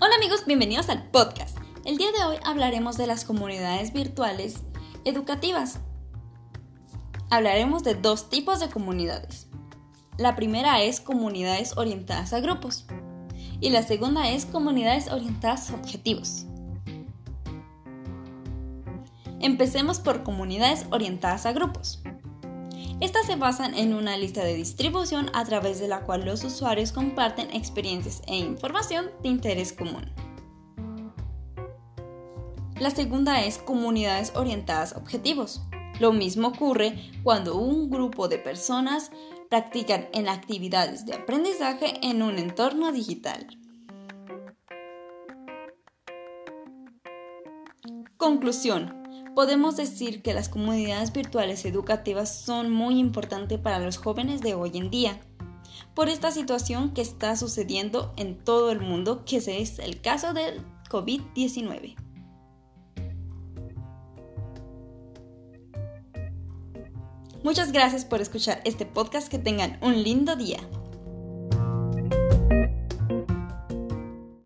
Hola amigos, bienvenidos al podcast. El día de hoy hablaremos de las comunidades virtuales educativas. Hablaremos de dos tipos de comunidades. La primera es comunidades orientadas a grupos y la segunda es comunidades orientadas a objetivos. Empecemos por comunidades orientadas a grupos. Estas se basan en una lista de distribución a través de la cual los usuarios comparten experiencias e información de interés común. La segunda es comunidades orientadas a objetivos. Lo mismo ocurre cuando un grupo de personas practican en actividades de aprendizaje en un entorno digital. Conclusión podemos decir que las comunidades virtuales educativas son muy importantes para los jóvenes de hoy en día, por esta situación que está sucediendo en todo el mundo, que es el caso del COVID-19. Muchas gracias por escuchar este podcast, que tengan un lindo día.